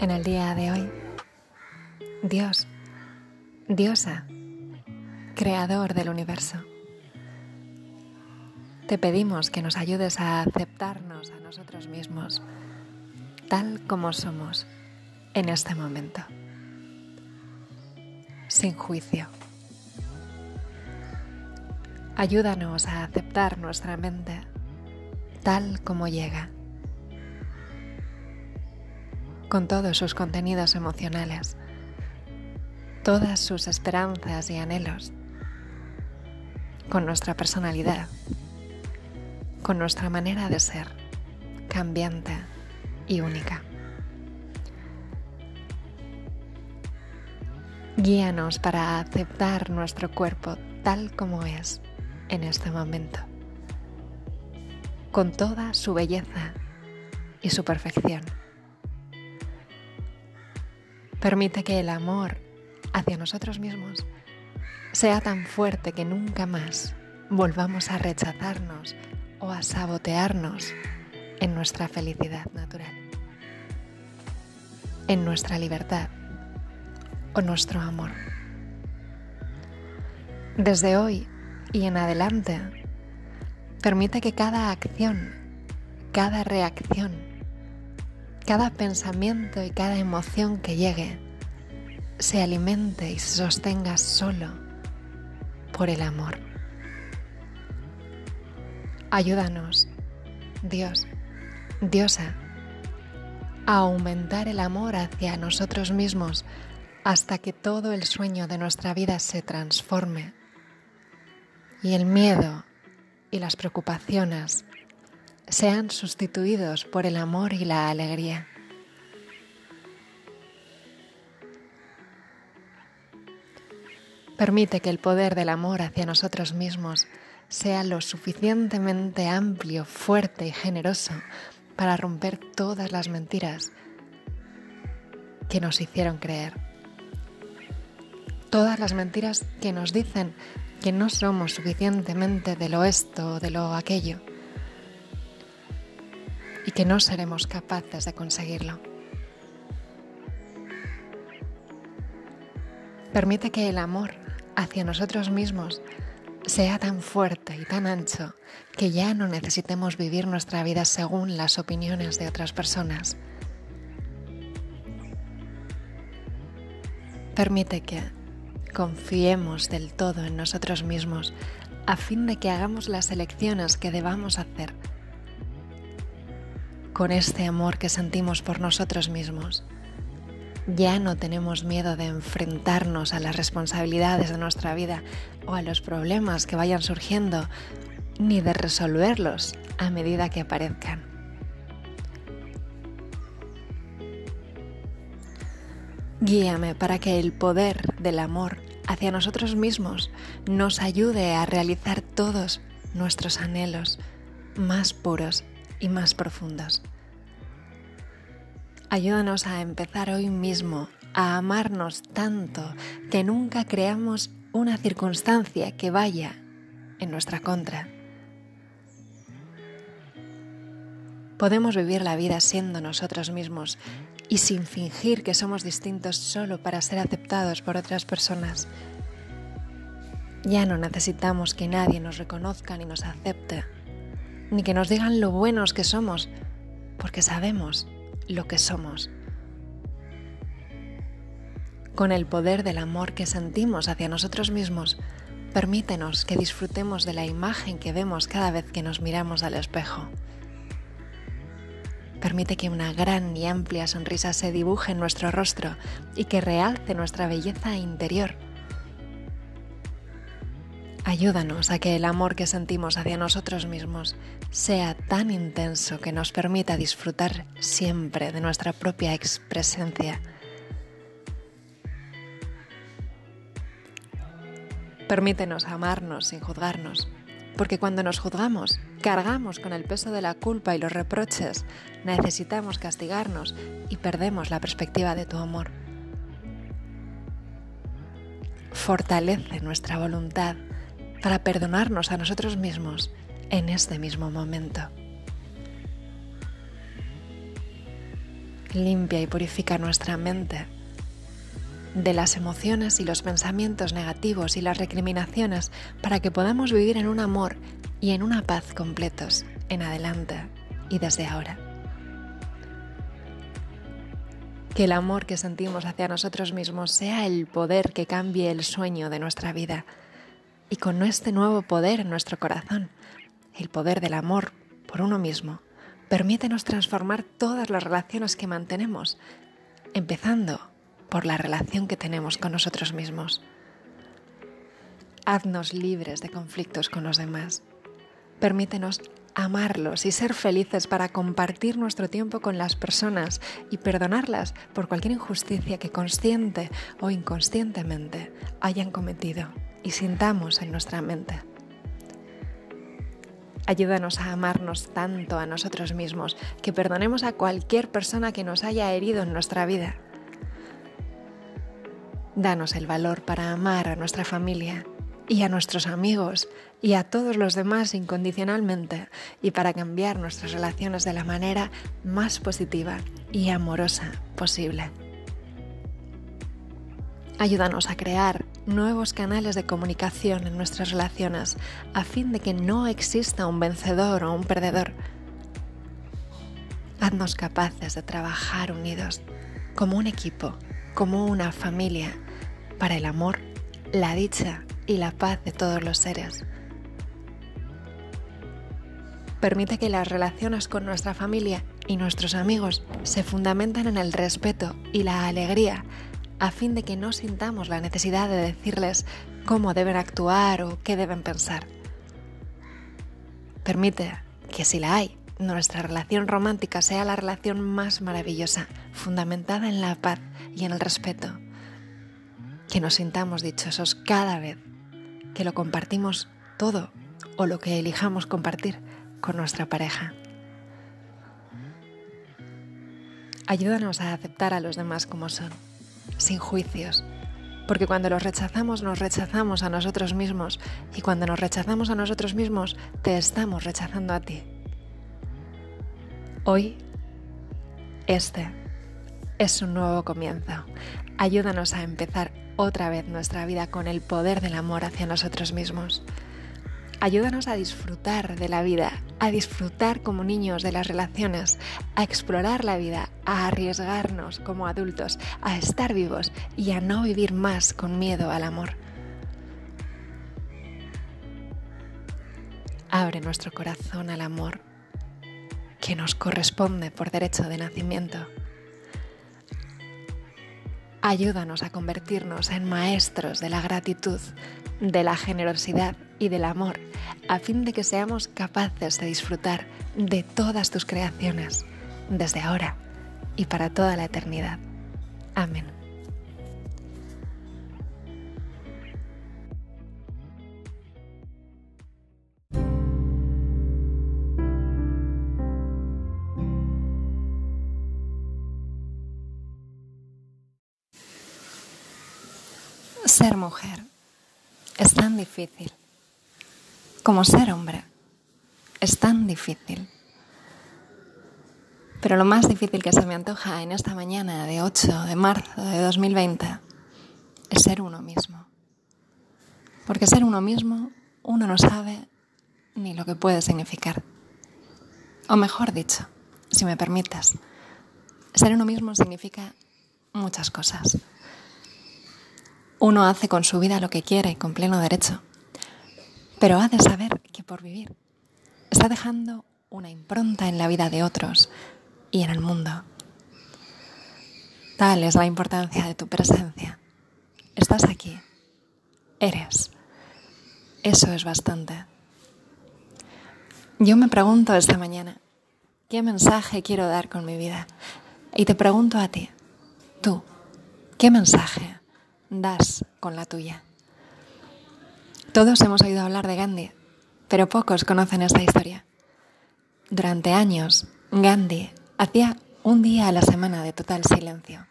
En el día de hoy, Dios, Diosa, Creador del universo, te pedimos que nos ayudes a aceptarnos a nosotros mismos tal como somos en este momento, sin juicio. Ayúdanos a aceptar nuestra mente tal como llega, con todos sus contenidos emocionales, todas sus esperanzas y anhelos, con nuestra personalidad, con nuestra manera de ser, cambiante y única. Guíanos para aceptar nuestro cuerpo tal como es en este momento, con toda su belleza y su perfección. Permite que el amor hacia nosotros mismos sea tan fuerte que nunca más volvamos a rechazarnos o a sabotearnos en nuestra felicidad natural, en nuestra libertad o nuestro amor. Desde hoy y en adelante, permite que cada acción, cada reacción, cada pensamiento y cada emoción que llegue se alimente y se sostenga solo por el amor. Ayúdanos, Dios, Diosa, a aumentar el amor hacia nosotros mismos hasta que todo el sueño de nuestra vida se transforme y el miedo y las preocupaciones sean sustituidos por el amor y la alegría. Permite que el poder del amor hacia nosotros mismos sea lo suficientemente amplio, fuerte y generoso para romper todas las mentiras que nos hicieron creer. Todas las mentiras que nos dicen que no somos suficientemente de lo esto o de lo aquello que no seremos capaces de conseguirlo. Permite que el amor hacia nosotros mismos sea tan fuerte y tan ancho que ya no necesitemos vivir nuestra vida según las opiniones de otras personas. Permite que confiemos del todo en nosotros mismos a fin de que hagamos las elecciones que debamos hacer con este amor que sentimos por nosotros mismos. Ya no tenemos miedo de enfrentarnos a las responsabilidades de nuestra vida o a los problemas que vayan surgiendo, ni de resolverlos a medida que aparezcan. Guíame para que el poder del amor hacia nosotros mismos nos ayude a realizar todos nuestros anhelos más puros y más profundos. Ayúdanos a empezar hoy mismo a amarnos tanto que nunca creamos una circunstancia que vaya en nuestra contra. Podemos vivir la vida siendo nosotros mismos y sin fingir que somos distintos solo para ser aceptados por otras personas. Ya no necesitamos que nadie nos reconozca ni nos acepte, ni que nos digan lo buenos que somos, porque sabemos lo que somos. Con el poder del amor que sentimos hacia nosotros mismos, permítenos que disfrutemos de la imagen que vemos cada vez que nos miramos al espejo. Permite que una gran y amplia sonrisa se dibuje en nuestro rostro y que realce nuestra belleza interior. Ayúdanos a que el amor que sentimos hacia nosotros mismos sea tan intenso que nos permita disfrutar siempre de nuestra propia expresencia. Permítenos amarnos sin juzgarnos porque cuando nos juzgamos, cargamos con el peso de la culpa y los reproches, necesitamos castigarnos y perdemos la perspectiva de tu amor. Fortalece nuestra voluntad para perdonarnos a nosotros mismos en este mismo momento. limpia y purifica nuestra mente de las emociones y los pensamientos negativos y las recriminaciones para que podamos vivir en un amor y en una paz completos en adelante y desde ahora. Que el amor que sentimos hacia nosotros mismos sea el poder que cambie el sueño de nuestra vida y con este nuevo poder en nuestro corazón, el poder del amor por uno mismo, permítenos transformar todas las relaciones que mantenemos, empezando por la relación que tenemos con nosotros mismos. Haznos libres de conflictos con los demás. Permítenos amarlos y ser felices para compartir nuestro tiempo con las personas y perdonarlas por cualquier injusticia que consciente o inconscientemente hayan cometido y sintamos en nuestra mente. Ayúdanos a amarnos tanto a nosotros mismos que perdonemos a cualquier persona que nos haya herido en nuestra vida Danos el valor para amar a nuestra familia y a nuestros amigos y a todos los demás incondicionalmente y para cambiar nuestras relaciones de la manera más positiva y amorosa posible. Ayúdanos a crear nuevos canales de comunicación en nuestras relaciones a fin de que no exista un vencedor o un perdedor. Haznos capaces de trabajar unidos, como un equipo, como una familia para el amor, la dicha y la paz de todos los seres. Permite que las relaciones con nuestra familia y nuestros amigos se fundamenten en el respeto y la alegría, a fin de que no sintamos la necesidad de decirles cómo deben actuar o qué deben pensar. Permite que si la hay, nuestra relación romántica sea la relación más maravillosa, fundamentada en la paz y en el respeto que nos sintamos dichosos cada vez que lo compartimos todo o lo que elijamos compartir con nuestra pareja. Ayúdanos a aceptar a los demás como son, sin juicios, porque cuando los rechazamos nos rechazamos a nosotros mismos y cuando nos rechazamos a nosotros mismos te estamos rechazando a ti. Hoy, este es un nuevo comienzo. Ayúdanos a empezar otra vez nuestra vida con el poder del amor hacia nosotros mismos. Ayúdanos a disfrutar de la vida, a disfrutar como niños de las relaciones, a explorar la vida, a arriesgarnos como adultos, a estar vivos y a no vivir más con miedo al amor. Abre nuestro corazón al amor que nos corresponde por derecho de nacimiento. Ayúdanos a convertirnos en maestros de la gratitud, de la generosidad y del amor, a fin de que seamos capaces de disfrutar de todas tus creaciones, desde ahora y para toda la eternidad. Amén. Ser mujer es tan difícil como ser hombre. Es tan difícil. Pero lo más difícil que se me antoja en esta mañana de 8 de marzo de 2020 es ser uno mismo. Porque ser uno mismo uno no sabe ni lo que puede significar. O mejor dicho, si me permites, ser uno mismo significa muchas cosas. Uno hace con su vida lo que quiere con pleno derecho, pero ha de saber que por vivir está dejando una impronta en la vida de otros y en el mundo. Tal es la importancia de tu presencia. Estás aquí. Eres. Eso es bastante. Yo me pregunto esta mañana, ¿qué mensaje quiero dar con mi vida? Y te pregunto a ti, tú, ¿qué mensaje das con la tuya. Todos hemos oído hablar de Gandhi, pero pocos conocen esta historia. Durante años, Gandhi hacía un día a la semana de total silencio.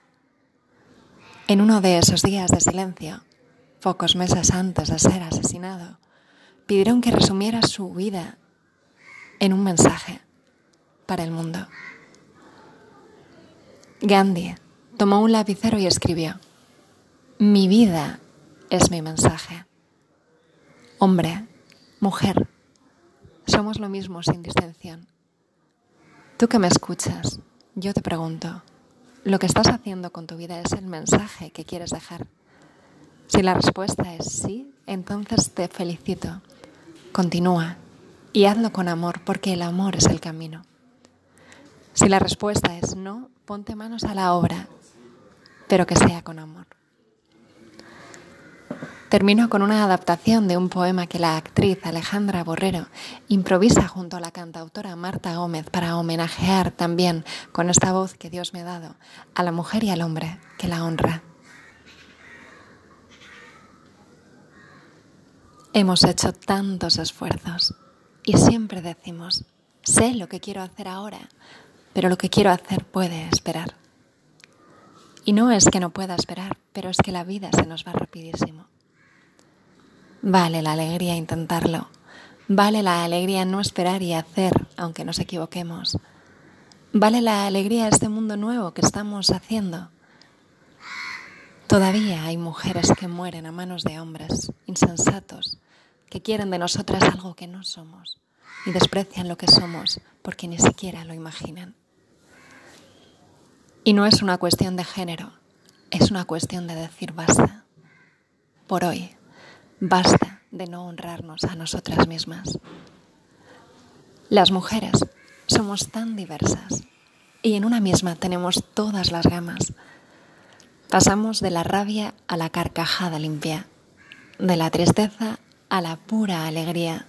En uno de esos días de silencio, pocos meses antes de ser asesinado, pidieron que resumiera su vida en un mensaje para el mundo. Gandhi tomó un lapicero y escribió, Mi vida es mi mensaje. Hombre, mujer, somos lo mismo sin distinción. Tú que me escuchas, yo te pregunto, ¿lo que estás haciendo con tu vida es el mensaje que quieres dejar? Si la respuesta es sí, entonces te felicito. Continúa y hazlo con amor porque el amor es el camino. Si la respuesta es no, ponte manos a la obra, pero que sea con amor. Termino con una adaptación de un poema que la actriz Alejandra Borrero improvisa junto a la cantautora Marta Gómez para homenajear también con esta voz que Dios me ha dado a la mujer y al hombre que la honra. Hemos hecho tantos esfuerzos y siempre decimos, sé lo que quiero hacer ahora, pero lo que quiero hacer puede esperar. Y no es que no pueda esperar, pero es que la vida se nos va rapidísimo. Vale la alegría intentarlo, vale la alegría no esperar y hacer aunque nos equivoquemos. Vale la alegría este mundo nuevo que estamos haciendo. Todavía hay mujeres que mueren a manos de hombres insensatos que quieren de nosotras algo que no somos y desprecian lo que somos porque ni siquiera lo imaginan. Y no es una cuestión de género, es una cuestión de decir basta. Por hoy, basta de no honrarnos a nosotras mismas. Las mujeres somos tan diversas y en una misma tenemos todas las gamas. Pasamos de la rabia a la carcajada limpia, de la tristeza a la pura alegría.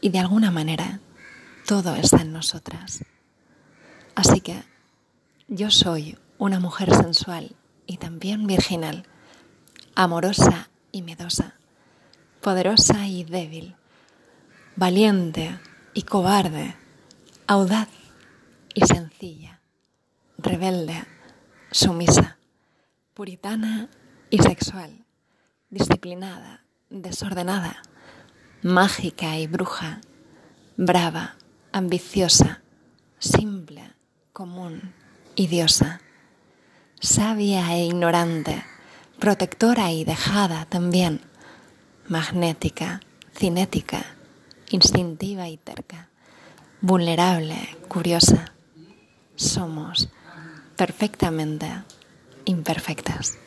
Y de alguna manera, todo está en nosotras. Así que yo soy una mujer sensual y también virginal, amorosa y medosa, poderosa y débil, valiente y cobarde, audaz y sencilla, rebelde, sumisa, puritana y sexual, disciplinada desordenada, mágica y bruja, brava, ambiciosa, simple, común y diosa, sabia e ignorante, protectora y dejada también, magnética, cinética, instintiva y terca, vulnerable, curiosa. Somos perfectamente imperfectas.